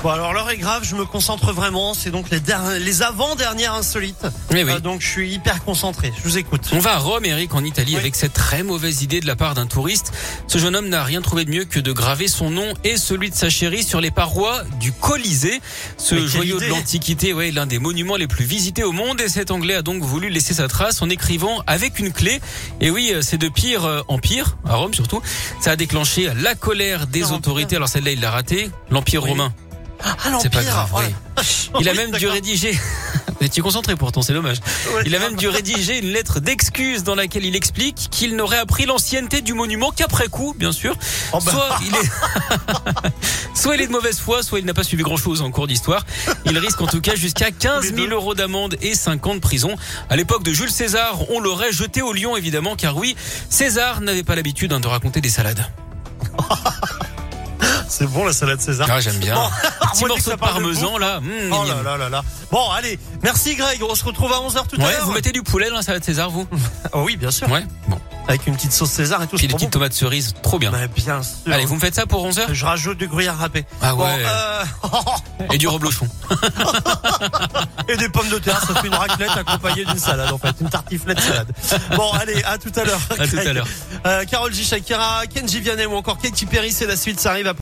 Bon alors l'heure est grave, je me concentre vraiment, c'est donc les, der- les avant-dernières insolites. Oui, oui. Euh, donc je suis hyper concentré, je vous écoute. On va à Rome, Eric, en Italie, Oui. avec cette très mauvaise idée de la part d'un touriste. Ce jeune homme n'a rien trouvé de mieux que de graver son nom et celui de sa chérie sur les parois du Colisée. Ce joyau idée de l'Antiquité, ouais, l'un des monuments les plus visités au monde. Et cet Anglais a donc voulu laisser sa trace en écrivant avec une clé. Et oui, euh, c'est de pire euh, en pire, à Rome surtout. Ça a déclenché la colère des autorités. Alors celle-là, il l'a raté. L'Empire Oui. romain. Ah C'est pas grave, oh oui. la- Il a Oui, même dû rédiger. Vous étiez concentré pourtant, c'est dommage. Il a même dû rédiger une lettre d'excuse dans laquelle il explique qu'il n'aurait appris l'ancienneté du monument qu'après coup, bien sûr. Oh bah. Soit il est, soit il est de mauvaise foi, soit il n'a pas suivi grand chose en cours d'histoire. Il risque en tout cas jusqu'à 15 les 000 deux. euros d'amende et 5 ans de prison. À l'époque de Jules César, on l'aurait jeté au lion évidemment, car oui, César n'avait pas l'habitude hein, de raconter des salades. C'est bon la salade César. Ah, j'aime bien. Bon, petit moi, morceau de parmesan là. mmh, Oh là là là là. Bon allez, merci Greg, on se retrouve à 11h tout à Ouais, l'heure. vous mettez du poulet dans la salade César, vous Oh oui bien sûr, Ouais. Bon. avec une petite sauce César et tout. Puis trop petites bon. tomates cerises, trop bien. Mais bien sûr. Allez, vous me faites ça pour 11h Je rajoute du gruyère râpé. Ah Bon, ouais. euh, Et du reblochon. et des pommes de terre, ça fait une raclette accompagnée d'une salade en fait, une tartiflette salade. Bon allez, à tout à l'heure. À tout à l'heure. Euh, Carole G. Shakira, Kenji Vianney ou encore Katy Perry, c'est la suite, ça arrive après.